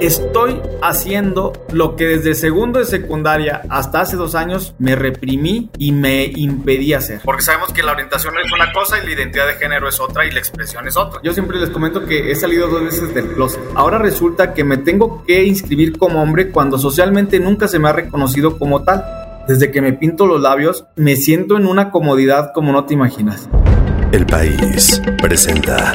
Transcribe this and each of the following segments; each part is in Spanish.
estoy haciendo lo que desde segundo de secundaria hasta hace dos años me reprimí y me impedí hacer. Porque sabemos que la orientación es una cosa y la identidad de género es otra y la expresión es otra. Yo siempre les comento que he salido dos veces del closet. Ahora resulta que me tengo que inscribir como hombre cuando socialmente nunca se me ha reconocido como tal. Desde que me pinto los labios, me siento en una comodidad como no te imaginas. El país presenta.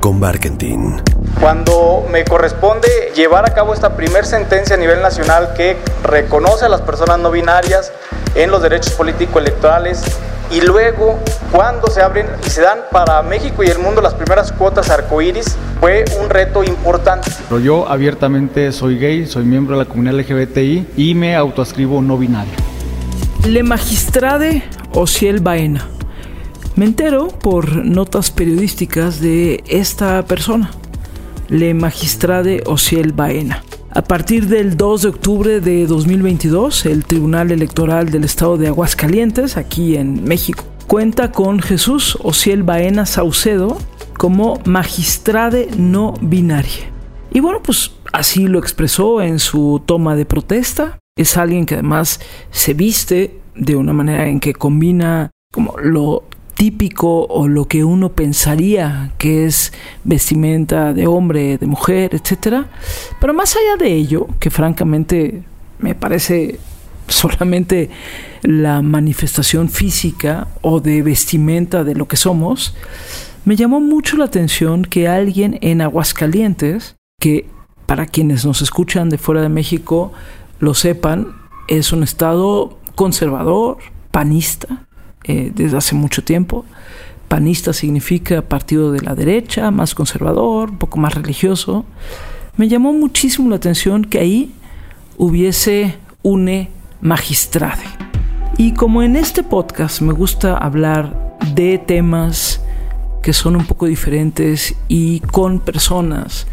con Barkentin. Cuando me corresponde llevar a cabo esta primer sentencia a nivel nacional que reconoce a las personas no binarias en los derechos político-electorales y luego cuando se abren y se dan para México y el mundo las primeras cuotas arcoíris fue un reto importante. Pero yo abiertamente soy gay, soy miembro de la comunidad LGBTI y me autoascribo no binario. Le Magistrade Ociel Baena. Me entero por notas periodísticas de esta persona, Le Magistrade Ociel Baena. A partir del 2 de octubre de 2022, el Tribunal Electoral del Estado de Aguascalientes, aquí en México, cuenta con Jesús Ociel Baena Saucedo como magistrade no binaria. Y bueno, pues así lo expresó en su toma de protesta. Es alguien que además se viste de una manera en que combina como lo típico o lo que uno pensaría que es vestimenta de hombre, de mujer, etcétera. Pero más allá de ello, que francamente me parece solamente la manifestación física o de vestimenta de lo que somos, me llamó mucho la atención que alguien en Aguascalientes, que para quienes nos escuchan de fuera de México lo sepan, es un estado conservador, panista, eh, desde hace mucho tiempo. Panista significa partido de la derecha, más conservador, un poco más religioso. Me llamó muchísimo la atención que ahí hubiese une magistrade. Y como en este podcast me gusta hablar de temas que son un poco diferentes y con personas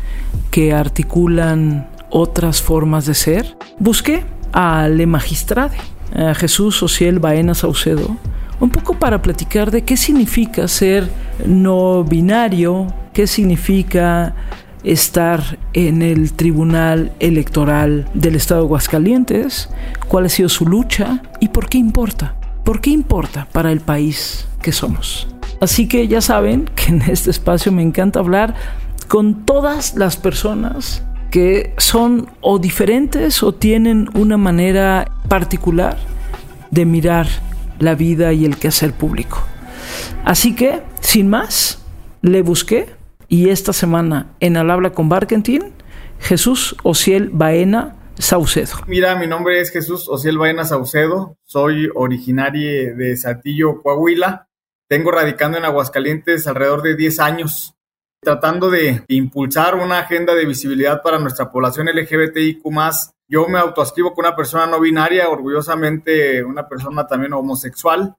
que articulan otras formas de ser, busqué a Le Magistrade, a Jesús Ociel Baena Saucedo, un poco para platicar de qué significa ser no binario, qué significa estar en el Tribunal Electoral del Estado de Aguascalientes, cuál ha sido su lucha y por qué importa. ¿Por qué importa para el país que somos? Así que ya saben que en este espacio me encanta hablar con todas las personas que son o diferentes o tienen una manera particular de mirar la vida y el quehacer público. Así que, sin más, le busqué y esta semana en Al Habla con Barkentin, Jesús Ociel Baena Saucedo. Mira, mi nombre es Jesús Ociel Baena Saucedo, soy originario de Satillo, Coahuila. Tengo radicando en Aguascalientes alrededor de 10 años, tratando de impulsar una agenda de visibilidad para nuestra población LGBTIQ yo me autoascribo con una persona no binaria, orgullosamente una persona también homosexual.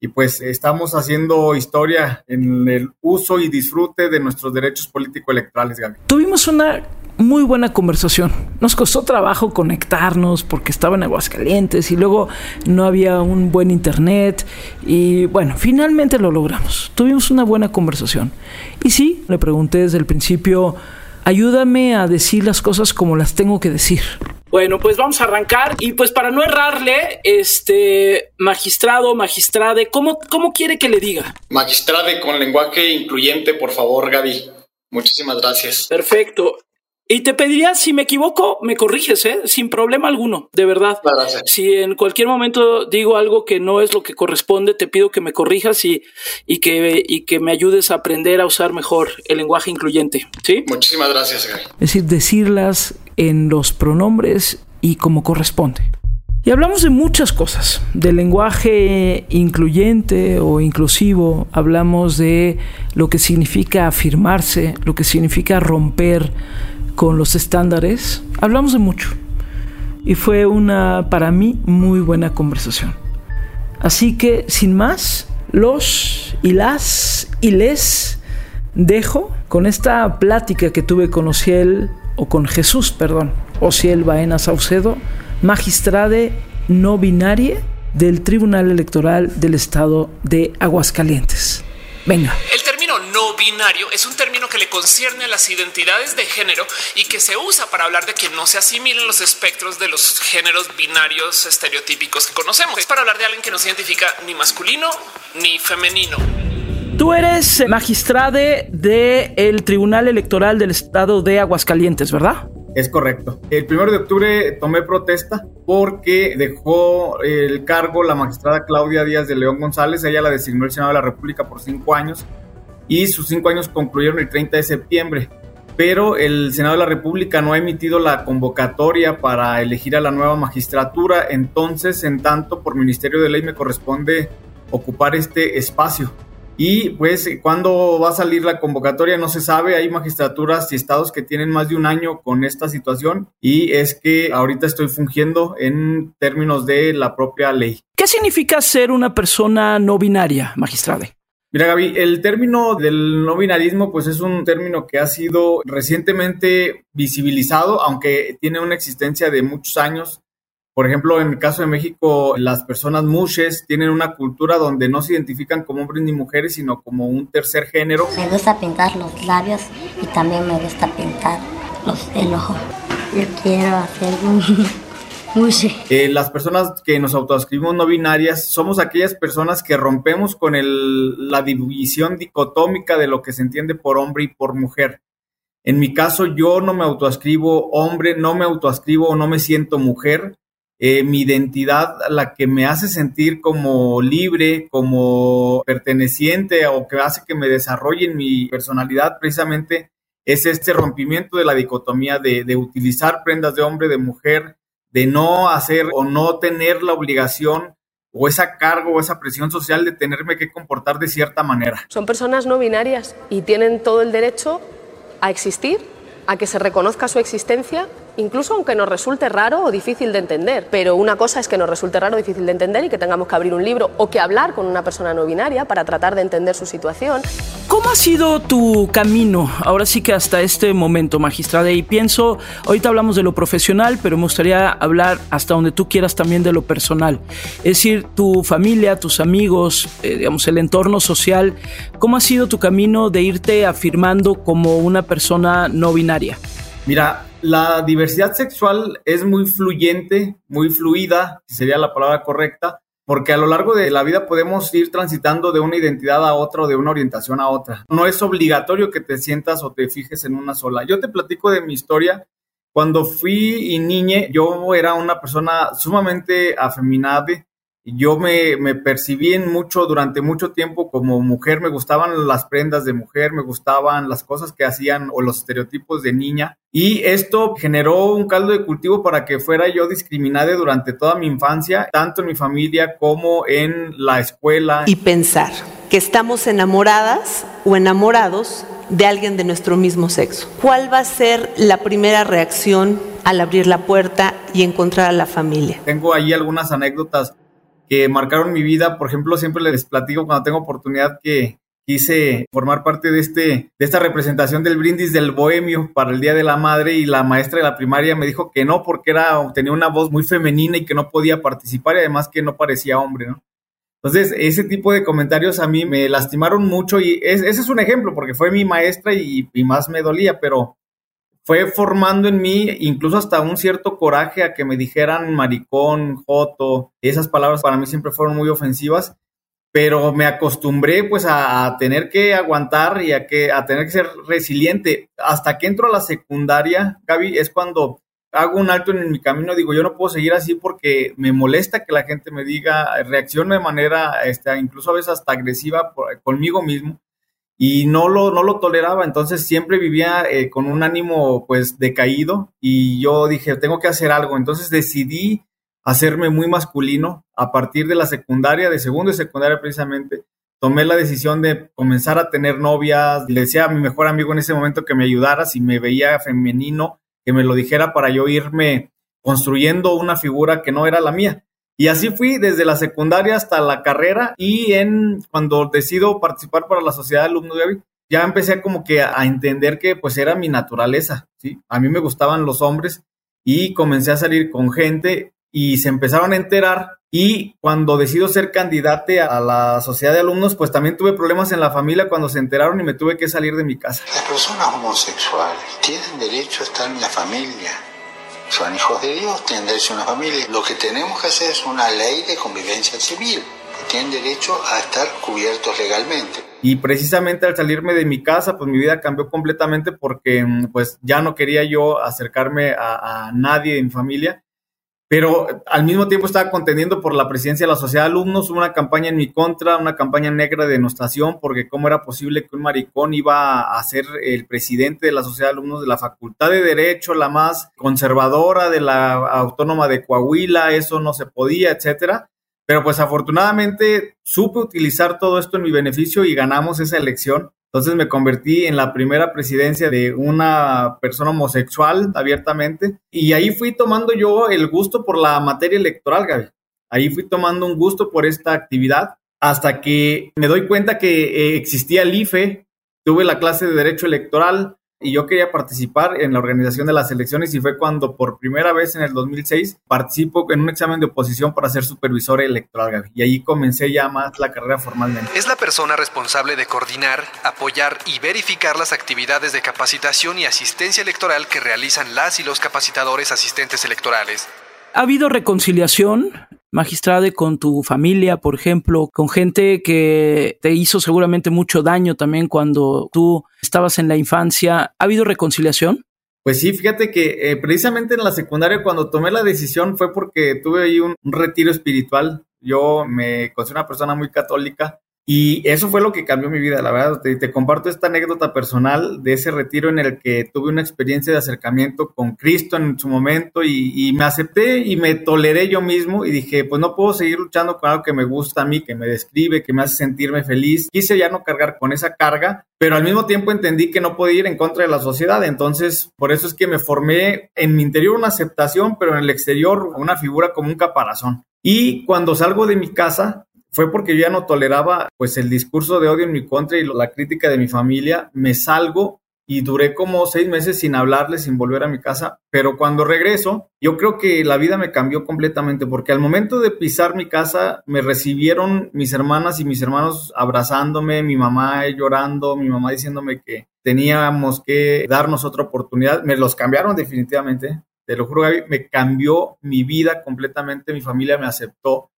Y pues estamos haciendo historia en el uso y disfrute de nuestros derechos político-electorales. Tuvimos una muy buena conversación. Nos costó trabajo conectarnos porque estaba en Aguascalientes y luego no había un buen internet y bueno, finalmente lo logramos. Tuvimos una buena conversación. Y sí, le pregunté desde el principio, ayúdame a decir las cosas como las tengo que decir. Bueno, pues vamos a arrancar y pues para no errarle, este magistrado, magistrade, ¿cómo, cómo quiere que le diga? Magistrade con lenguaje incluyente, por favor, Gaby. Muchísimas gracias. Perfecto. Y te pediría, si me equivoco, me corriges, ¿eh? sin problema alguno, de verdad. Gracias. Si en cualquier momento digo algo que no es lo que corresponde, te pido que me corrijas y, y, que, y que me ayudes a aprender a usar mejor el lenguaje incluyente. ¿Sí? Muchísimas gracias, Gaby. Es decir, decirlas en los pronombres y como corresponde. Y hablamos de muchas cosas, del lenguaje incluyente o inclusivo, hablamos de lo que significa afirmarse, lo que significa romper con los estándares, hablamos de mucho. Y fue una, para mí, muy buena conversación. Así que, sin más, los y las y les dejo con esta plática que tuve con Ociel, o con Jesús, perdón, Ociel Baena Saucedo, magistrade no binaria del Tribunal Electoral del Estado de Aguascalientes. Venga. No binario es un término que le concierne a las identidades de género y que se usa para hablar de que no se asimilen los espectros de los géneros binarios estereotípicos que conocemos. Es para hablar de alguien que no se identifica ni masculino ni femenino. Tú eres magistrade del Tribunal Electoral del Estado de Aguascalientes, ¿verdad? Es correcto. El primero de octubre tomé protesta porque dejó el cargo la magistrada Claudia Díaz de León González. Ella la designó el Senado de la República por cinco años y sus cinco años concluyeron el 30 de septiembre. Pero el Senado de la República no ha emitido la convocatoria para elegir a la nueva magistratura. Entonces, en tanto, por Ministerio de Ley me corresponde ocupar este espacio. Y pues cuando va a salir la convocatoria no se sabe, hay magistraturas y estados que tienen más de un año con esta situación y es que ahorita estoy fungiendo en términos de la propia ley. ¿Qué significa ser una persona no binaria, magistrade? Mira, Gaby, el término del no binarismo, pues es un término que ha sido recientemente visibilizado, aunque tiene una existencia de muchos años por ejemplo, en el caso de México, las personas mushes tienen una cultura donde no se identifican como hombres ni mujeres, sino como un tercer género. Me gusta pintar los labios y también me gusta pintar los, el ojo. Yo quiero hacer un Eh, las personas que nos autoascribimos no binarias somos aquellas personas que rompemos con el, la división dicotómica de lo que se entiende por hombre y por mujer. En mi caso, yo no me autoascribo hombre, no me autoascribo o no me siento mujer eh, mi identidad, la que me hace sentir como libre, como perteneciente o que hace que me desarrolle en mi personalidad precisamente es este rompimiento de la dicotomía de utilizar prendas de hombre, de mujer, de no hacer o no tener la obligación o esa cargo o esa presión social de tenerme que comportar de cierta manera. Son personas no binarias y tienen todo el derecho a existir, a que se reconozca su existencia incluso aunque nos resulte raro o difícil de entender. Pero una cosa es que nos resulte raro o difícil de entender y que tengamos que abrir un libro o que hablar con una persona no binaria para tratar de entender su situación. ¿Cómo ha sido tu camino ahora sí que hasta este momento, magistrada? Y pienso, ahorita hablamos de lo profesional, pero me gustaría hablar hasta donde tú quieras también de lo personal. Es decir, tu familia, tus amigos, eh, digamos, el entorno social, ¿cómo ha sido tu camino de irte afirmando como una persona no binaria? Mira, la diversidad sexual es muy fluyente, muy fluida, sería la palabra correcta, porque a lo largo de la vida podemos ir transitando de una identidad a otra o de una orientación a otra. No es obligatorio que te sientas o te fijes en una sola. Yo te platico de mi historia. Cuando fui y niñe, yo era una persona sumamente afeminada, yo me, me, percibí en mucho, durante mucho tiempo como mujer, me gustaban las prendas de mujer, me gustaban las cosas que hacían o los estereotipos de niña. Y esto generó un caldo de cultivo para que fuera yo discriminada durante toda mi infancia, tanto en mi familia como en la escuela. Y pensar que estamos enamoradas o enamorados de alguien de nuestro mismo sexo. ¿Cuál va a ser la primera reacción al abrir la puerta y encontrar a la familia? Tengo ahí algunas anécdotas que marcaron mi vida. Por ejemplo, siempre les platico cuando tengo oportunidad que quise formar parte de, este, de esta representación del brindis del bohemio para el Día de la Madre y la maestra de la primaria me dijo que no porque era, tenía una voz muy femenina y que no podía participar y además que no parecía hombre, ¿no? Entonces, ese tipo de comentarios a mí me lastimaron mucho y ese es un ejemplo porque fue mi maestra y, y más me dolía, pero fue formando en mí incluso hasta un cierto coraje a que me dijeran maricón, joto, esas palabras para mí siempre fueron muy ofensivas, pero me acostumbré pues a, tener que aguantar y a, que, a tener que ser resiliente. Hasta que entro a la secundaria, Gaby, es cuando hago un alto en mi camino, digo, yo no puedo seguir así porque me molesta que la gente me diga, reaccione de manera, este, incluso a veces hasta agresiva conmigo mismo y no lo, no lo toleraba, entonces siempre vivía eh, con un ánimo pues decaído y yo dije, tengo que hacer algo, entonces decidí hacerme muy masculino a partir de la secundaria, de segundo y secundaria precisamente, tomé la decisión de comenzar a tener novias, le decía a mi mejor amigo en ese momento que me ayudara si me veía femenino, que me lo dijera para yo irme construyendo una figura que no era la mía. Y así fui desde la secundaria hasta la carrera y en cuando decido participar para la sociedad de alumnos de ya empecé como que a entender que pues era mi naturaleza, ¿sí? A mí me gustaban los hombres y comencé a salir con gente y se empezaron a enterar y cuando decido ser candidate a la sociedad de alumnos, pues también tuve problemas en la familia cuando se enteraron y me tuve que salir de mi casa. Las personas homosexuales tienen derecho a estar en la familia. Son hijos de Dios, tienen derecho a una familia. Lo que tenemos que hacer es una ley de convivencia civil tienen derecho a estar cubiertos legalmente. Y precisamente al salirme de mi casa, pues mi vida cambió completamente porque mm, pues ya no quería yo acercarme a, a nadie en familia pero al mismo tiempo estaba contendiendo por la presidencia de la sociedad de alumnos, una campaña en mi contra, una campaña negra de denostación, porque cómo era posible que un maricón iba a ser el presidente de la sociedad de alumnos de la Facultad de Derecho, la más conservadora de la Autónoma de Coahuila, eso no se podía, etcétera. Pero pues afortunadamente supe utilizar todo esto en mi beneficio y ganamos esa elección. Entonces me convertí en la primera presidencia de una persona homosexual abiertamente y ahí fui tomando yo el gusto por la materia electoral, Gaby. Ahí fui tomando un gusto por esta actividad hasta que me doy cuenta que eh, existía el IFE, tuve la clase de derecho electoral, y yo quería participar en la organización de las elecciones y fue cuando por primera vez en el 2006 participo en un examen de oposición para ser supervisor electoral, Y ahí comencé ya más la carrera formalmente. Es la persona responsable de coordinar, apoyar y verificar las actividades de capacitación y asistencia electoral que realizan las y los capacitadores asistentes electorales. ¿Ha habido reconciliación magistrade con tu familia, por ejemplo, con gente que te hizo seguramente mucho daño también cuando tú estabas en la infancia. ¿Ha habido reconciliación? Pues sí, fíjate que eh, precisamente en la secundaria cuando tomé la decisión fue porque tuve ahí un, un retiro espiritual. Yo me considero una persona muy católica y eso fue lo que cambió mi vida, la verdad. Te, comparto esta anécdota personal de ese retiro en el que tuve una experiencia de acercamiento con Cristo en su momento y, me acepté y me toleré yo mismo y dije, pues no puedo seguir luchando con algo que me gusta a mí, que me describe, que me hace sentirme feliz. Quise ya no cargar con esa carga, pero al mismo tiempo entendí que no podía ir en contra de la sociedad. Entonces, por eso es que me formé en mi interior una aceptación, pero en el exterior una figura como un caparazón. Y cuando salgo de mi casa, fue porque yo ya no toleraba pues el discurso de odio en mi contra y la crítica de mi familia. Me salgo y duré como seis meses sin hablarle, sin volver a mi casa. Pero cuando regreso, yo creo que la vida me cambió completamente porque al momento de pisar mi casa me recibieron mis hermanas y mis hermanos abrazándome, mi mamá llorando, mi mamá diciéndome que teníamos que darnos otra oportunidad. Me los cambiaron definitivamente. Te lo juro, me cambió mi vida completamente. Mi familia me aceptó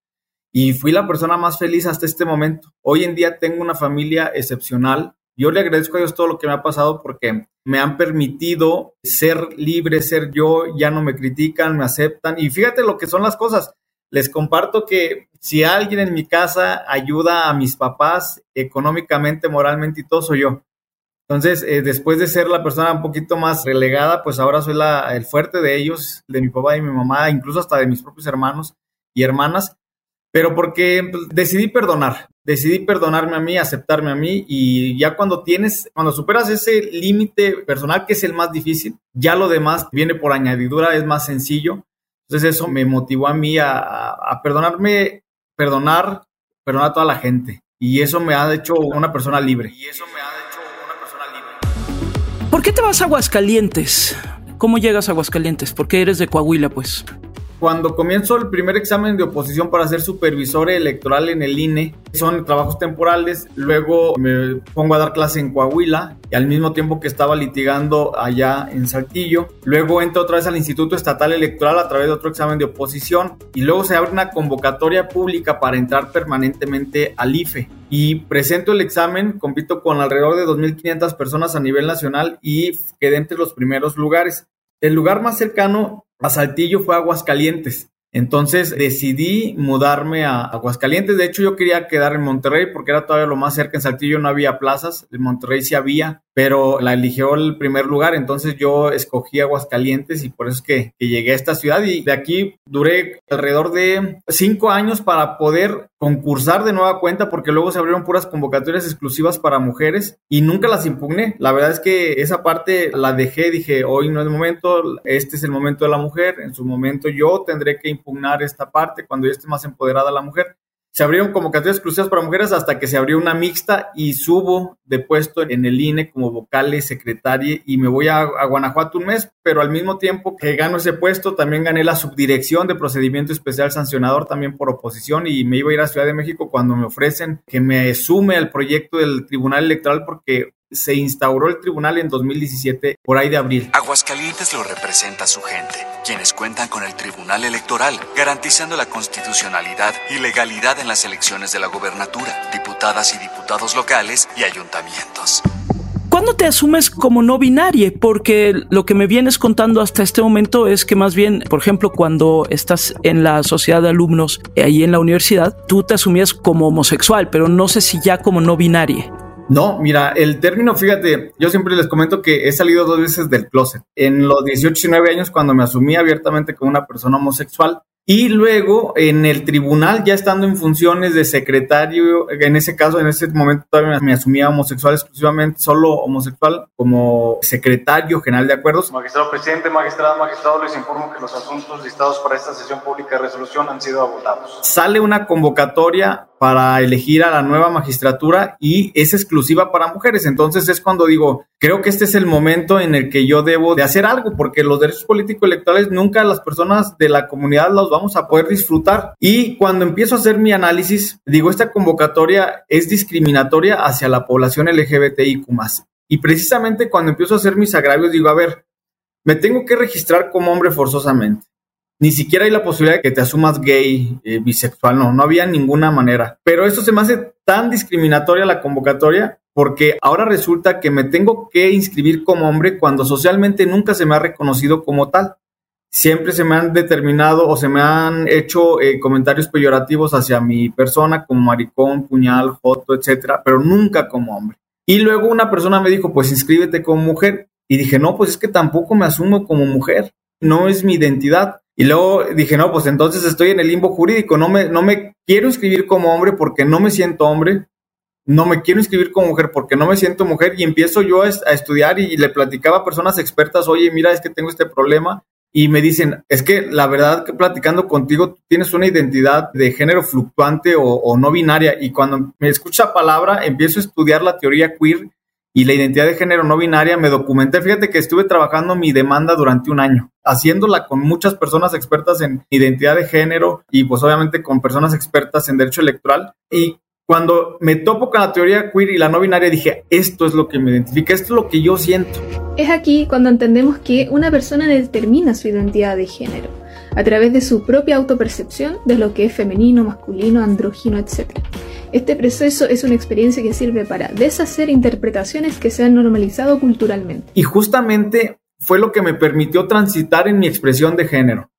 y fui la persona más feliz hasta este momento. Hoy en día tengo una familia excepcional. Yo le agradezco a Dios todo lo que me ha pasado porque me han permitido ser libre, ser yo, ya no me critican, me aceptan. Y fíjate lo que son las cosas. Les comparto que si alguien en mi casa ayuda a mis papás económicamente, moralmente y todo, soy yo. Entonces, eh, después de ser la persona un poquito más relegada, pues ahora soy el fuerte de ellos, de mi papá y mi mamá, incluso hasta de mis propios hermanos y hermanas pero porque pues, decidí perdonar, decidí perdonarme a mí, aceptarme a mí y ya cuando tienes, cuando superas ese límite personal que es el más difícil, ya lo demás viene por añadidura, es más sencillo. Entonces eso me motivó a mí a, perdonarme, perdonar, perdonar a toda la gente y eso me ha hecho una persona libre. Y eso me ha hecho una persona libre. ¿Por qué te vas a Aguascalientes? ¿Cómo llegas a Aguascalientes? Porque eres de Coahuila, pues. Cuando comienzo el primer examen de oposición para ser supervisor electoral en el INE, son trabajos temporales, luego me pongo a dar clase en Coahuila y al mismo tiempo que estaba litigando allá en Saltillo, luego entro otra vez al Instituto Estatal Electoral a través de otro examen de oposición y luego se abre una convocatoria pública para entrar permanentemente al IFE y presento el examen, compito con alrededor de 2.500 personas a nivel nacional y quedé entre los primeros lugares. El lugar más cercano a Saltillo fue Aguascalientes. Entonces decidí mudarme a Aguascalientes. De hecho, yo quería quedar en Monterrey porque era todavía lo más cerca. En Saltillo no había plazas, en Monterrey sí había, pero la eligió el primer lugar. Entonces yo escogí Aguascalientes y por eso es que, llegué a esta ciudad. Y de aquí duré alrededor de cinco años para poder concursar de nueva cuenta porque luego se abrieron puras convocatorias exclusivas para mujeres y nunca las impugné. La verdad es que esa parte la dejé, dije, hoy no es el momento, este es el momento de la mujer, en su momento yo tendré que impugnar esta parte cuando ya esté más empoderada la mujer. Se abrieron convocatorias exclusivas para mujeres hasta que se abrió una mixta y subo de puesto en el INE como vocal secretaria y me voy a, a, Guanajuato un mes, pero al mismo tiempo que gano ese puesto también gané la subdirección de procedimiento especial sancionador también por oposición y me iba a ir a Ciudad de México cuando me ofrecen que me sume al proyecto del Tribunal Electoral porque se instauró el tribunal en 2017 por ahí de abril. Aguascalientes lo representa a su gente, quienes cuentan con el Tribunal Electoral, garantizando la constitucionalidad y legalidad en las elecciones de la gobernatura, diputadas y diputados locales y ayuntamientos. ¿Cuándo te asumes como no binaria? Porque lo que me vienes contando hasta este momento es que más bien, por ejemplo, cuando estás en la sociedad de alumnos ahí en la universidad, tú te asumías como homosexual, pero no sé si ya como no binaria. No, mira, el término, fíjate, yo siempre les comento que he salido dos veces del closet. En los 18 y 19 años, cuando me asumí abiertamente como una persona homosexual, y luego en el tribunal, ya estando en funciones de secretario, en ese caso, en ese momento todavía me asumía homosexual exclusivamente, solo homosexual, como secretario general de acuerdos. Magistrado presidente, magistrado, magistrado, les informo que los asuntos listados para esta sesión pública de resolución han sido agotados. Sale una convocatoria para elegir a la nueva magistratura y es exclusiva para mujeres. Entonces es cuando digo, creo que este es el momento en el que yo debo de hacer algo, porque los derechos políticos electorales nunca las personas de la comunidad los vamos a poder disfrutar. Y cuando empiezo a hacer mi análisis, digo, esta convocatoria es discriminatoria hacia la población LGBTIQ. Y precisamente cuando empiezo a hacer mis agravios, digo, a ver, me tengo que registrar como hombre forzosamente ni siquiera hay la posibilidad de que te asumas gay, eh, bisexual, no, no había ninguna manera. Pero esto se me hace tan discriminatoria la convocatoria porque ahora resulta que me tengo que inscribir como hombre cuando socialmente nunca se me ha reconocido como tal. Siempre se me han determinado o se me han hecho eh, comentarios peyorativos hacia mi persona como maricón, puñal, joto, etcétera, pero nunca como hombre. Y luego una persona me dijo, pues inscríbete como mujer. Y dije, no, pues es que tampoco me asumo como mujer. No es mi identidad. Y luego dije, no, pues entonces estoy en el limbo jurídico, no me, no me quiero inscribir como hombre porque no me siento hombre, no me quiero inscribir como mujer porque no me siento mujer y empiezo yo a, estudiar y, le platicaba a personas expertas, oye, mira, es que tengo este problema y me dicen, es que la verdad que platicando contigo tienes una identidad de género fluctuante o, no binaria y cuando me escucha palabra empiezo a estudiar la teoría queer y la identidad de género no binaria, me documenté. Fíjate que estuve trabajando mi demanda durante un año, haciéndola con muchas personas expertas en identidad de género y pues obviamente con personas expertas en derecho electoral. Y cuando me topo con la teoría queer y la no binaria, dije, esto es lo que me identifica, esto es lo que yo siento. Es aquí cuando entendemos que una persona determina su identidad de género a través de su propia autopercepción de lo que es femenino, masculino, andrógino, etc. Este proceso es una experiencia que sirve para deshacer interpretaciones que se han normalizado culturalmente. Y justamente fue lo que me permitió transitar en mi expresión de género,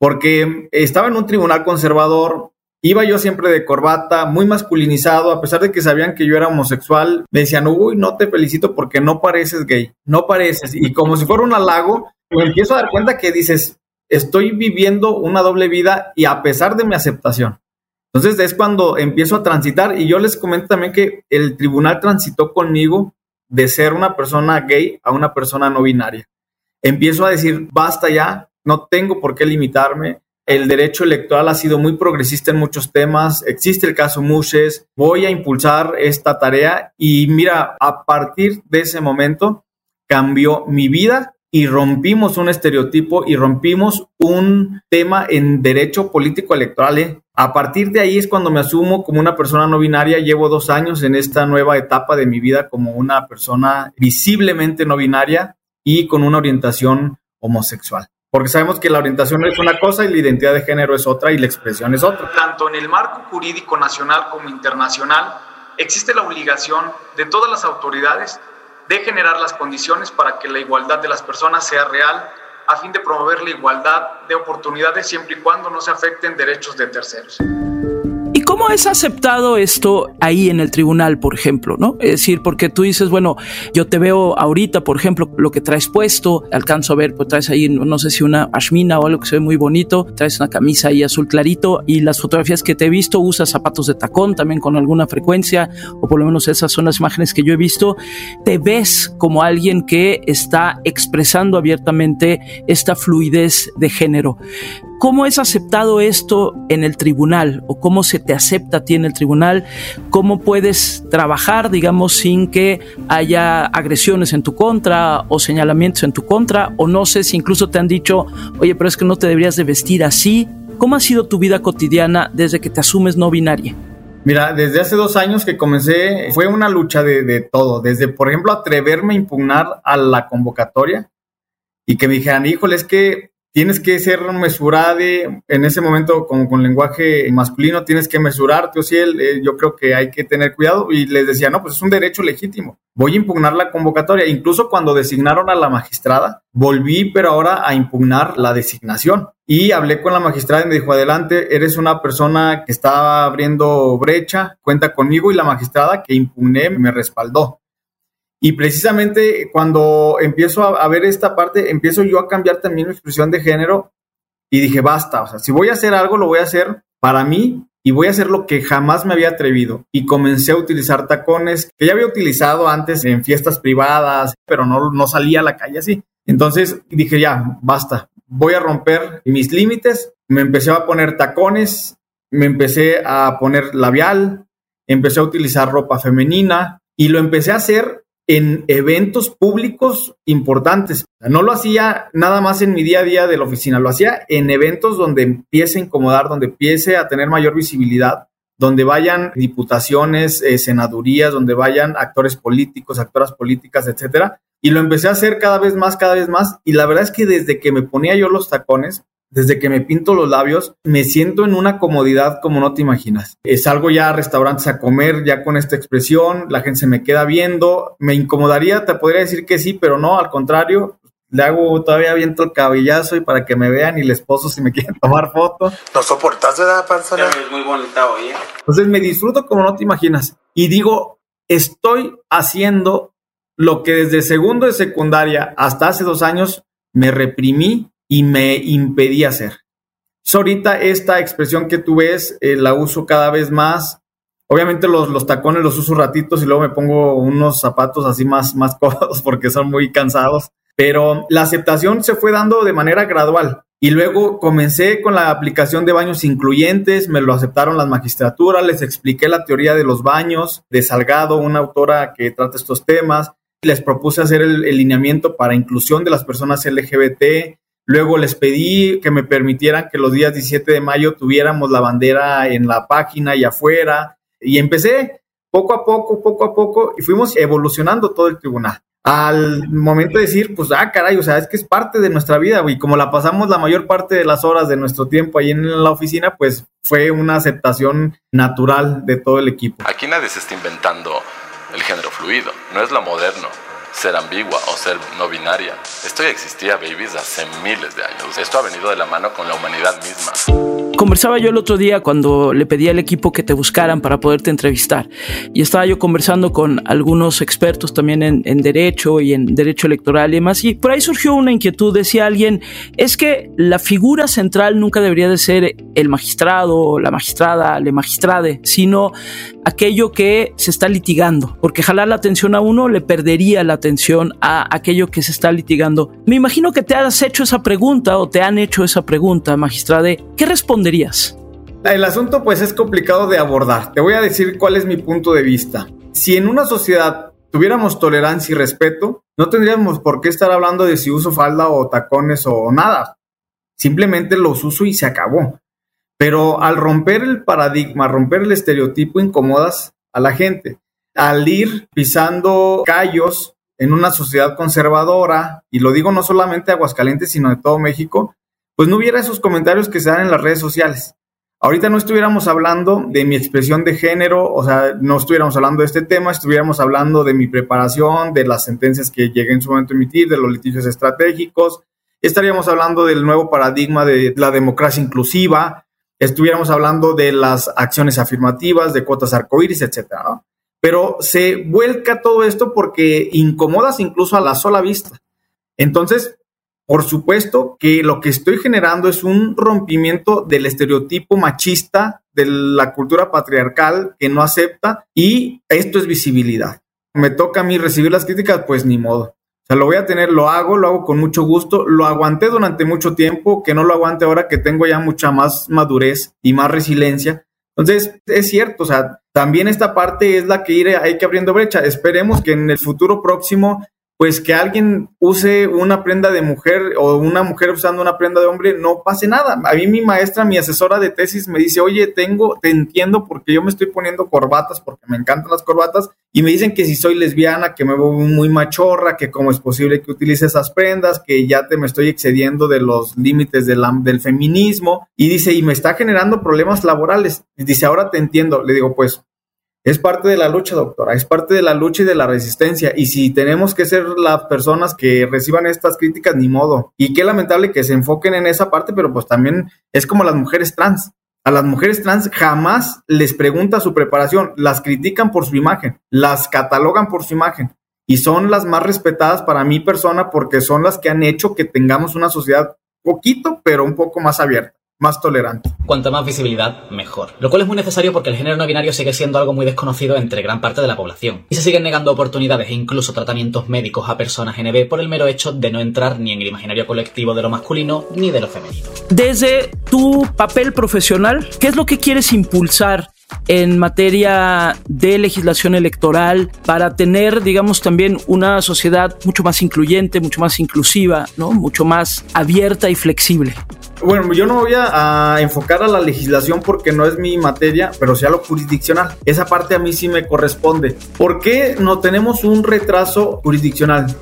porque estaba en un tribunal conservador, iba yo siempre de corbata, muy masculinizado, a pesar de que sabían que yo era homosexual, me decían, uy, no te felicito porque no pareces gay, no pareces. Y como si fuera un halago, me empiezo a dar cuenta que dices, estoy viviendo una doble vida y a pesar de mi aceptación. Entonces es cuando empiezo a transitar y yo les comento también que el tribunal transitó conmigo de ser una persona gay a una persona no binaria. Empiezo a decir, basta ya, no tengo por qué limitarme. El derecho electoral ha sido muy progresista en muchos temas. Existe el caso Mushes. Voy a impulsar esta tarea y mira, a partir de ese momento cambió mi vida y rompimos un estereotipo y rompimos un tema en derecho político electoral. ¿eh? A partir de ahí es cuando me asumo como una persona no binaria. Llevo dos años en esta nueva etapa de mi vida como una persona visiblemente no binaria y con una orientación homosexual. Porque sabemos que la orientación es una cosa y la identidad de género es otra y la expresión es otra. Tanto en el marco jurídico nacional como internacional existe la obligación de todas las autoridades de generar las condiciones para que la igualdad de las personas sea real a fin de promover la igualdad de oportunidades siempre y cuando no se afecten derechos de terceros. ¿Cómo es aceptado esto ahí en el tribunal, por ejemplo? ¿no? Es decir, porque tú dices, bueno, yo te veo ahorita, por ejemplo, lo que traes puesto, alcanzo a ver, pues traes ahí, no sé si una ashmina o algo que se ve muy bonito, traes una camisa ahí azul clarito y las fotografías que te he visto usas zapatos de tacón también con alguna frecuencia, o por lo menos esas son las imágenes que yo he visto. Te ves como alguien que está expresando abiertamente esta fluidez de género. ¿Cómo es aceptado esto en el tribunal o cómo se te acepta a ti en el tribunal? ¿Cómo puedes trabajar, digamos, sin que haya agresiones en tu contra o señalamientos en tu contra? O no sé si incluso te han dicho, oye, pero es que no te deberías de vestir así. ¿Cómo ha sido tu vida cotidiana desde que te asumes no binaria? Mira, desde hace dos años que comencé, fue una lucha de, todo. Desde, por ejemplo, atreverme a impugnar a la convocatoria y que me dijeran, híjole, es que tienes que ser mesurado en ese momento como con lenguaje masculino, tienes que mesurarte, o si él, eh, yo creo que hay que tener cuidado. Y les decía, no, pues es un derecho legítimo, voy a impugnar la convocatoria, incluso cuando designaron a la magistrada, volví pero ahora a impugnar la designación. Y hablé con la magistrada y me dijo, adelante, eres una persona que está abriendo brecha, cuenta conmigo y la magistrada que impugné me respaldó. Y precisamente cuando empiezo a, ver esta parte, empiezo yo a cambiar también mi expresión de género y dije, basta, o sea, si voy a hacer algo, lo voy a hacer para mí y voy a hacer lo que jamás me había atrevido. Y comencé a utilizar tacones que ya había utilizado antes en fiestas privadas, pero no, no salía a la calle así. Entonces dije, ya, basta, voy a romper mis límites. Me empecé a poner tacones, me empecé a poner labial, empecé a utilizar ropa femenina y lo empecé a hacer en eventos públicos importantes. No lo hacía nada más en mi día a día de la oficina, lo hacía en eventos donde empiece a incomodar, donde empiece a tener mayor visibilidad, donde vayan diputaciones, eh, senadurías, donde vayan actores políticos, actoras políticas, etcétera. Y lo empecé a hacer cada vez más, cada vez más. Y la verdad es que desde que me ponía yo los tacones, desde que me pinto los labios, me siento en una comodidad como no te imaginas. Salgo ya a restaurantes a comer ya con esta expresión, la gente se me queda viendo, me incomodaría, te podría decir que sí, pero no, al contrario, le hago todavía viento el cabellazo y para que me vean y el esposo si me quieren tomar foto. ¿No soportas, verdad, panzona? Es muy bonita hoy, ¿eh? Entonces me disfruto como no te imaginas. Y digo, estoy haciendo lo que desde segundo de secundaria hasta hace dos años me reprimí y me impedía hacer. ahorita esta expresión que tú ves eh, la uso cada vez más. Obviamente los, los, tacones los uso ratitos y luego me pongo unos zapatos así más, más cómodos porque son muy cansados. Pero la aceptación se fue dando de manera gradual. Y luego comencé con la aplicación de baños incluyentes, me lo aceptaron las magistraturas, les expliqué la teoría de los baños de Salgado, una autora que trata estos temas, les propuse hacer el, el lineamiento para inclusión de las personas LGBT, Luego les pedí que me permitieran que los días 17 de mayo tuviéramos la bandera en la página y afuera. Y empecé poco a poco, poco a poco, y fuimos evolucionando todo el tribunal. Al momento de decir, pues, ah, caray, o sea, es que es parte de nuestra vida, y como la pasamos la mayor parte de las horas de nuestro tiempo ahí en la oficina, pues fue una aceptación natural de todo el equipo. Aquí nadie se está inventando el género fluido, no es lo moderno ser ambigua o ser no binaria. Esto ya existía, babies, hace miles de años. Esto ha venido de la mano con la humanidad misma. Conversaba yo el otro día cuando le pedí al equipo que te buscaran para poderte entrevistar y estaba yo conversando con algunos expertos también en, derecho y en derecho electoral y demás y por ahí surgió una inquietud, decía alguien, es que la figura central nunca debería de ser el magistrado, la magistrada, le magistrade, sino aquello que se está litigando, porque jalar la atención a uno le perdería la atención a aquello que se está litigando. Me imagino que te has hecho esa pregunta o te han hecho esa pregunta, magistrade. ¿Qué responderías? El asunto pues es complicado de abordar. Te voy a decir cuál es mi punto de vista. Si en una sociedad tuviéramos tolerancia y respeto, no tendríamos por qué estar hablando de si uso falda o tacones o nada. Simplemente los uso y se acabó. Pero al romper el paradigma, romper el estereotipo, incomodas a la gente. Al ir pisando callos en una sociedad conservadora, y lo digo no solamente de Aguascalientes, sino de todo México, pues no hubiera esos comentarios que se dan en las redes sociales. Ahorita no estuviéramos hablando de mi expresión de género, o sea, no estuviéramos hablando de este tema, estuviéramos hablando de mi preparación, de las sentencias que llegué en su momento a emitir, de los litigios estratégicos, estaríamos hablando del nuevo paradigma de la democracia inclusiva, estuviéramos hablando de las acciones afirmativas, de cuotas arcoíris, etcétera, Pero se vuelca todo esto porque incomodas incluso a la sola vista. Entonces, por supuesto que lo que estoy generando es un rompimiento del estereotipo machista de la cultura patriarcal que no acepta y esto es visibilidad. Me toca a mí recibir las críticas, pues ni modo. O sea, lo voy a tener, lo hago, lo hago con mucho gusto, lo aguanté durante mucho tiempo, que no lo aguante ahora que tengo ya mucha más madurez y más resiliencia. Entonces, es cierto, o sea, también esta parte es la que ir, hay que abriendo brecha. Esperemos que en el futuro próximo pues que alguien use una prenda de mujer o una mujer usando una prenda de hombre, no pase nada. A mí mi maestra, mi asesora de tesis me dice, oye, tengo, te entiendo porque yo me estoy poniendo corbatas porque me encantan las corbatas y me dicen que si soy lesbiana, que me veo muy machorra, que cómo es posible que utilice esas prendas, que ya te me estoy excediendo de los límites del, del feminismo y dice, y me está generando problemas laborales. Dice, ahora te entiendo. Le digo, pues es parte de la lucha, doctora, es parte de la lucha y de la resistencia. Y si tenemos que ser las personas que reciban estas críticas, ni modo. Y qué lamentable que se enfoquen en esa parte, pero pues también es como las mujeres trans. A las mujeres trans jamás les pregunta su preparación, las critican por su imagen, las catalogan por su imagen y son las más respetadas para mi persona porque son las que han hecho que tengamos una sociedad poquito, pero un poco más abierta más tolerante. Cuanta más visibilidad, mejor. Lo cual es muy necesario porque el género no binario sigue siendo algo muy desconocido entre gran parte de la población. Y se siguen negando oportunidades e incluso tratamientos médicos a personas NB por el mero hecho de no entrar ni en el imaginario colectivo de lo masculino ni de lo femenino. Desde tu papel profesional, ¿qué es lo que quieres impulsar en materia de legislación electoral para tener, digamos, también una sociedad mucho más incluyente, mucho más inclusiva, ¿no? Mucho más abierta y flexible. Bueno, yo no voy a, enfocar a la legislación porque no es mi materia, pero sí a lo jurisdiccional. Esa parte a mí sí me corresponde. ¿Por qué no tenemos un retraso jurisdiccional?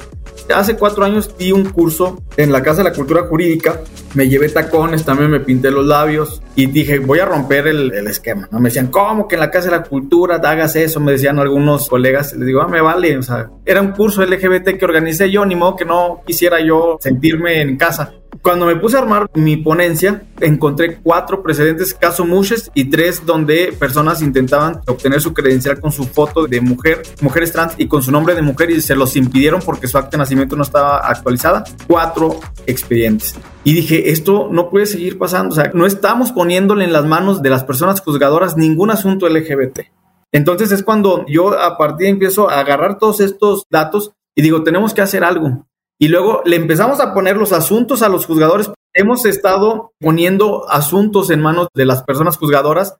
Hace cuatro años di un curso en la Casa de la Cultura Jurídica, me llevé tacones, también me pinté los labios y dije, voy a romper el, esquema. Me decían, ¿cómo que en la Casa de la Cultura hagas eso? Me decían algunos colegas, les digo, ah, me vale, o sea, era un curso LGBT que organicé yo, ni modo que no quisiera yo sentirme en casa. Cuando me puse a armar mi ponencia, encontré cuatro precedentes, caso Mushes y tres donde personas intentaban obtener su credencial con su foto de mujer, mujeres trans y con su nombre de mujer y se los impidieron porque su acta de nacimiento no estaba actualizada. Cuatro expedientes. Y dije, esto no puede seguir pasando. O sea, no estamos poniéndole en las manos de las personas juzgadoras ningún asunto LGBT. Entonces es cuando yo a partir de empiezo a agarrar todos estos datos y digo, tenemos que hacer algo y luego le empezamos a poner los asuntos a los juzgadores. Hemos estado poniendo asuntos en manos de las personas juzgadoras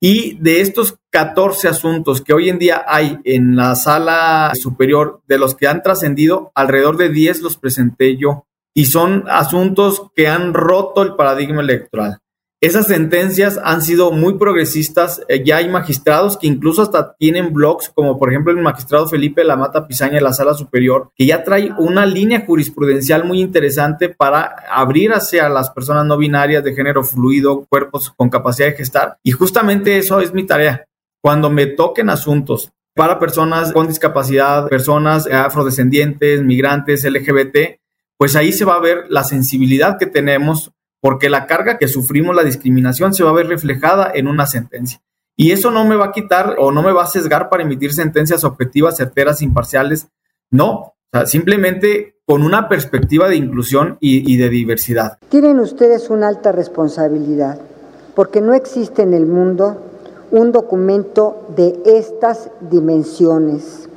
y de estos 14 asuntos que hoy en día hay en la sala superior, de los que han trascendido, alrededor de 10 los presenté yo. Y son asuntos que han roto el paradigma electoral. Esas sentencias han sido muy progresistas. Eh, ya hay magistrados que incluso hasta tienen blogs, como por ejemplo el magistrado Felipe Lamata Pizaña de la Sala Superior, que ya trae una línea jurisprudencial muy interesante para abrir hacia las personas no binarias de género fluido, cuerpos con capacidad de gestar. Y justamente eso es mi tarea. Cuando me toquen asuntos para personas con discapacidad, personas afrodescendientes, migrantes, LGBT, pues ahí se va a ver la sensibilidad que tenemos porque la carga que sufrimos, la discriminación, se va a ver reflejada en una sentencia. Y eso no me va a quitar o no me va a sesgar para emitir sentencias objetivas, certeras, imparciales. No, simplemente con una perspectiva de inclusión y, y de diversidad. Tienen ustedes una alta responsabilidad, porque no existe en el mundo un documento de estas dimensiones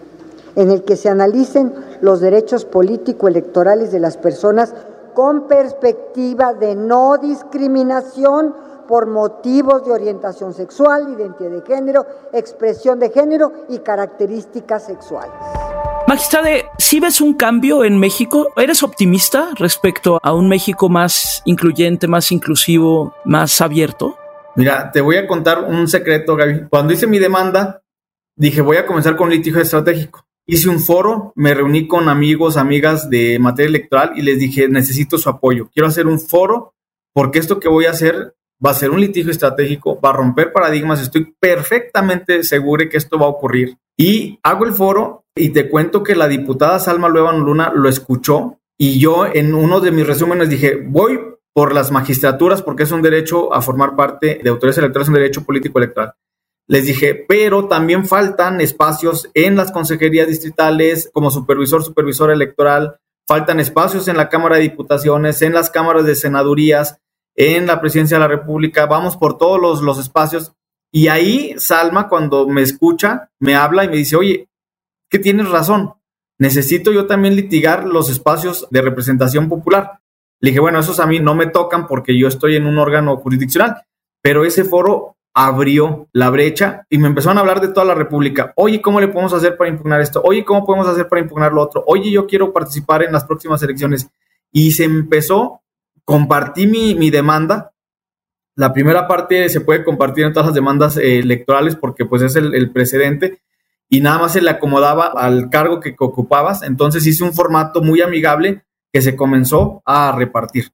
en el que se analicen los derechos político-electorales de las personas con perspectiva de no discriminación por motivos de orientación sexual, identidad de género, expresión de género y características sexuales. Magistrade, si ves un cambio en México? ¿Eres optimista respecto a un México más incluyente, más inclusivo, más abierto? Mira, te voy a contar un secreto, Gaby. Cuando hice mi demanda, dije, voy a comenzar con litigio estratégico hice un foro, me reuní con amigos, amigas de materia electoral y les dije, necesito su apoyo, quiero hacer un foro porque esto que voy a hacer va a ser un litigio estratégico, va a romper paradigmas, estoy perfectamente seguro que esto va a ocurrir. Y hago el foro y te cuento que la diputada Salma Luevan Luna lo escuchó y yo en uno de mis resúmenes dije, voy por las magistraturas porque es un derecho a formar parte de autoridades electorales, un derecho político electoral. Les dije, pero también faltan espacios en las consejerías distritales como supervisor, supervisor electoral, faltan espacios en la Cámara de Diputaciones, en las cámaras de senadurías, en la presidencia de la República, vamos por todos los, los espacios. Y ahí Salma, cuando me escucha, me habla y me dice, oye, que tienes razón. necesito yo también litigar los espacios de representación popular. Le dije, bueno, esos a mí no me tocan porque yo estoy en un órgano jurisdiccional, pero ese foro abrió la brecha y me empezaron a hablar de toda la República. Oye, ¿cómo le podemos hacer para impugnar esto? Oye, ¿cómo podemos hacer para impugnar lo otro? Oye, yo quiero participar en las próximas elecciones. Y se empezó, compartí mi, mi demanda. La primera parte se puede compartir en todas las demandas eh, electorales porque pues es el, precedente y nada más se le acomodaba al cargo que ocupabas. Entonces hice un formato muy amigable que se comenzó a repartir.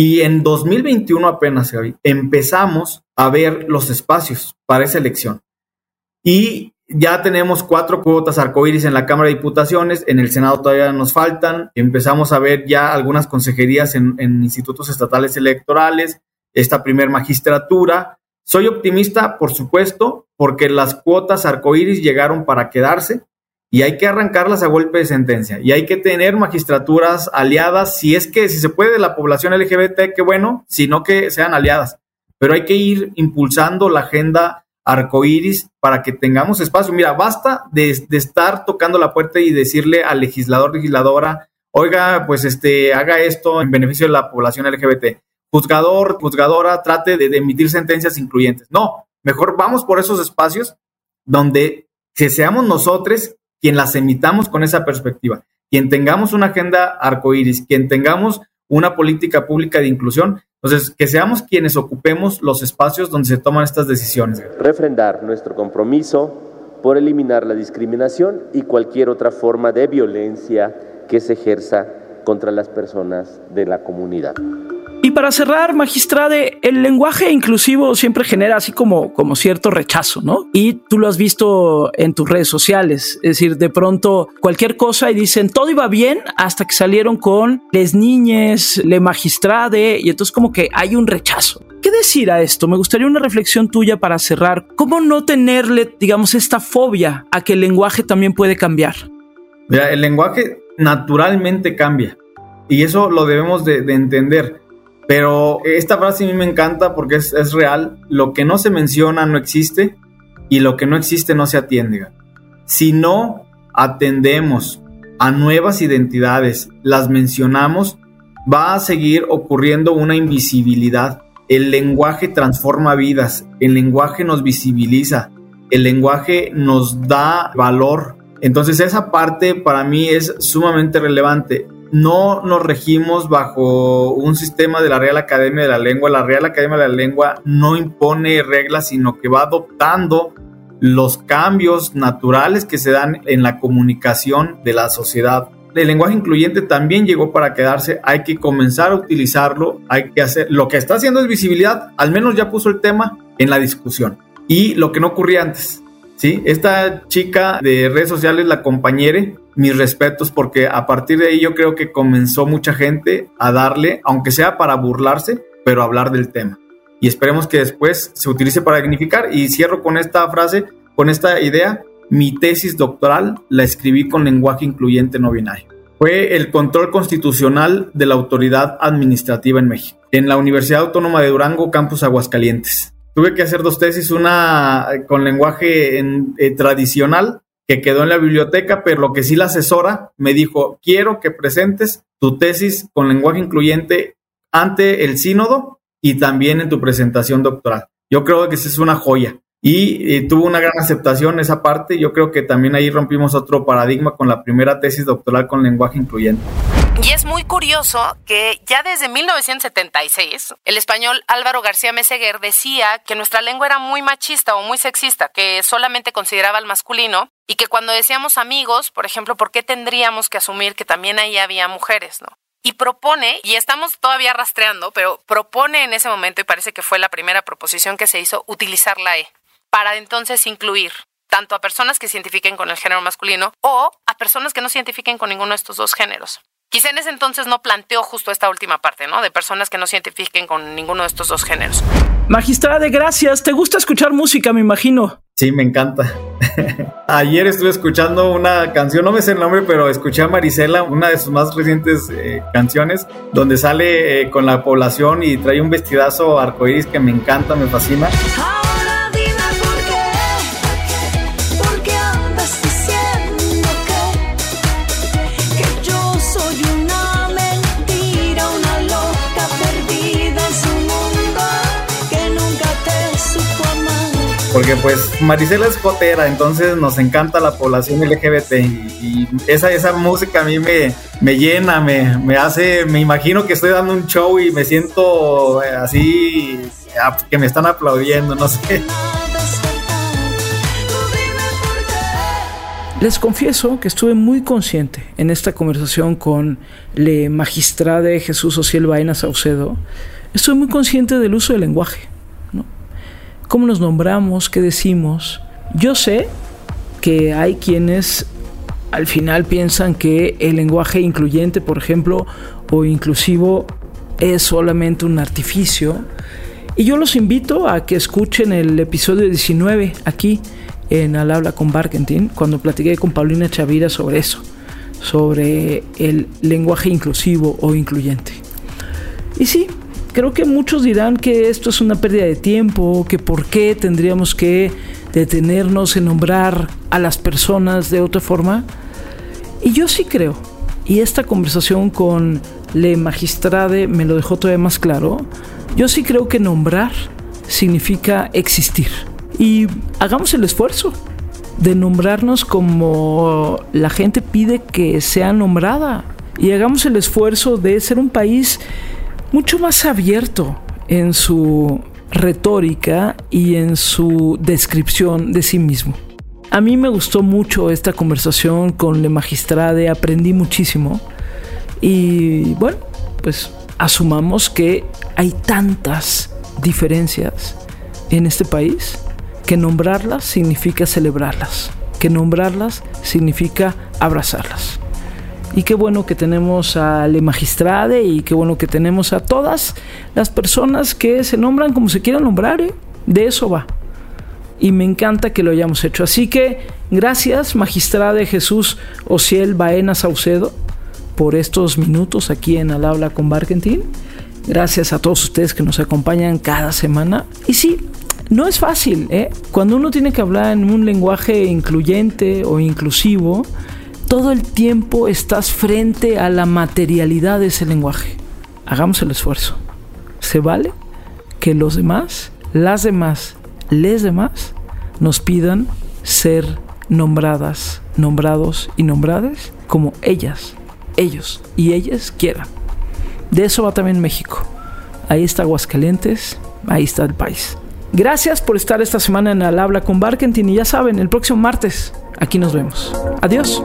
Y en 2021 apenas, empezamos a ver los espacios para esa elección. Y ya tenemos cuatro cuotas arcoíris en la Cámara de Diputaciones, en el Senado todavía nos faltan, empezamos a ver ya algunas consejerías en, institutos estatales electorales, esta primer magistratura. Soy optimista, por supuesto, porque las cuotas arcoíris llegaron para quedarse y hay que arrancarlas a golpe de sentencia y hay que tener magistraturas aliadas, si es que, si se puede, de la población LGBT, qué bueno, sino que sean aliadas. Pero hay que ir impulsando la agenda arcoíris para que tengamos espacio. Mira, basta de, estar tocando la puerta y decirle al legislador, legisladora, oiga, pues este, haga esto en beneficio de la población LGBT. Juzgador, juzgadora, trate de, emitir sentencias incluyentes. No, mejor vamos por esos espacios donde seamos nosotros quien las emitamos con esa perspectiva, quien tengamos una agenda arcoíris, quien tengamos una política pública de inclusión, entonces que seamos quienes ocupemos los espacios donde se toman estas decisiones. Refrendar nuestro compromiso por eliminar la discriminación y cualquier otra forma de violencia que se ejerza contra las personas de la comunidad. Y para cerrar, magistrade, el lenguaje inclusivo siempre genera así como, como cierto rechazo, ¿no? Y tú lo has visto en tus redes sociales, es decir, de pronto cualquier cosa y dicen todo iba bien hasta que salieron con les niñes, le magistrade, y entonces como que hay un rechazo. ¿Qué decir a esto? Me gustaría una reflexión tuya para cerrar. ¿Cómo no tenerle, digamos, esta fobia a que el lenguaje también puede cambiar? Mira, el lenguaje naturalmente cambia y eso lo debemos de, de entender. Pero esta frase a mí me encanta porque es, es, real. Lo que no se menciona no existe y lo que no existe no se atiende. Si no atendemos a nuevas identidades, las mencionamos, va a seguir ocurriendo una invisibilidad. El lenguaje transforma vidas, el lenguaje nos visibiliza, el lenguaje nos da valor. Entonces esa parte para mí es sumamente relevante no nos regimos bajo un sistema de la Real Academia de la Lengua. La Real Academia de la Lengua no impone reglas, sino que va adoptando los cambios naturales que se dan en la comunicación de la sociedad. El lenguaje incluyente también llegó para quedarse, hay que comenzar a utilizarlo, hay que hacer, lo que está haciendo es visibilidad, al menos ya puso el tema en la discusión. Y lo que no ocurría antes, ¿sí? Esta chica de redes sociales, la compañere, mis respetos porque a partir de ahí yo creo que comenzó mucha gente a darle, aunque sea para burlarse, pero hablar del tema. Y esperemos que después se utilice para dignificar. Y cierro con esta frase, con esta idea. Mi tesis doctoral la escribí con lenguaje incluyente no binario. Fue el control constitucional de la autoridad administrativa en México, en la Universidad Autónoma de Durango, campus Aguascalientes. Tuve que hacer dos tesis, una con lenguaje en, eh, tradicional que quedó en la biblioteca, pero lo que sí la asesora me dijo, quiero que presentes tu tesis con lenguaje incluyente ante el sínodo y también en tu presentación doctoral. Yo creo que esa es una joya. Y, y, tuvo una gran aceptación esa parte. Yo creo que también ahí rompimos otro paradigma con la primera tesis doctoral con lenguaje incluyente. Y es muy curioso que ya desde 1976 el español Álvaro García Meseguer decía que nuestra lengua era muy machista o muy sexista, que solamente consideraba al masculino y que cuando decíamos amigos, por ejemplo, ¿por qué tendríamos que asumir que también ahí había mujeres, no? Y propone, y estamos todavía rastreando, pero propone en ese momento, y parece que fue la primera proposición que se hizo, utilizar la E, para entonces incluir tanto a personas que se identifiquen con el género masculino o a personas que no se identifiquen con ninguno de estos dos géneros. Quizá en ese entonces no planteó justo esta última parte, ¿no? De personas que no se identifiquen con ninguno de estos dos géneros. Magistrada de gracias, ¿te gusta escuchar música, me imagino? Sí, me encanta. Ayer estuve escuchando una canción, no me sé el nombre, pero escuché a Marisela, una de sus más recientes eh, canciones, donde sale eh, con la población y trae un vestidazo arcoíris que me encanta, me fascina. Pues Marisela es jotera, entonces nos encanta la población LGBT y, esa, esa música a mí me, me llena, me, me hace, me imagino que estoy dando un show y me siento eh, así, que me están aplaudiendo, no sé. Les confieso que estuve muy consciente en esta conversación con le magistrade Jesús Ociel Baena Saucedo. Estoy muy consciente del uso del lenguaje. Cómo nos nombramos, qué decimos. Yo sé que hay quienes al final piensan que el lenguaje incluyente, por ejemplo, o inclusivo es solamente un artificio. Y yo los invito a que escuchen el episodio 19 aquí en Al habla con Barkentin, cuando platiqué con Paulina Chavira sobre eso, sobre el lenguaje inclusivo o incluyente. Y sí, creo que muchos dirán que esto es una pérdida de tiempo, que por qué tendríamos que detenernos en nombrar a las personas de otra forma. Y yo sí creo, y esta conversación con Le Magistrade me lo dejó todavía más claro, yo sí creo que nombrar significa existir. Y hagamos el esfuerzo de nombrarnos como la gente pide que sea nombrada. Y hagamos el esfuerzo de ser un país mucho más abierto en su retórica y en su descripción de sí mismo. A mí me gustó mucho esta conversación con Le Magistrade, aprendí muchísimo y bueno, pues asumamos que hay tantas diferencias en este país que nombrarlas significa celebrarlas, que nombrarlas significa abrazarlas. Y qué bueno que tenemos a Le Magistrade y qué bueno que tenemos a todas las personas que se nombran como se quieran nombrar, ¿eh? de eso va. Y me encanta que lo hayamos hecho. Así que gracias, Magistrade Jesús Ociel Baena Saucedo, por estos minutos aquí en Al Habla con Barkentin. Gracias a todos ustedes que nos acompañan cada semana. Y sí, no es fácil, ¿eh? Cuando uno tiene que hablar en un lenguaje incluyente o inclusivo, todo el tiempo estás frente a la materialidad de ese lenguaje. Hagamos el esfuerzo. ¿Se vale que los demás, las demás, les demás, nos pidan ser nombradas, nombrados y nombradas como ellas, ellos y ellas quieran? De eso va también México. Ahí está Aguascalientes, ahí está el país. Gracias por estar esta semana en Al Habla con Barkentin y ya saben, el próximo martes aquí nos vemos. Adiós.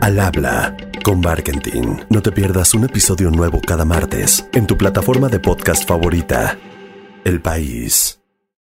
Al Habla con Barkentin. No te pierdas un episodio nuevo cada martes en tu plataforma de podcast favorita. El País.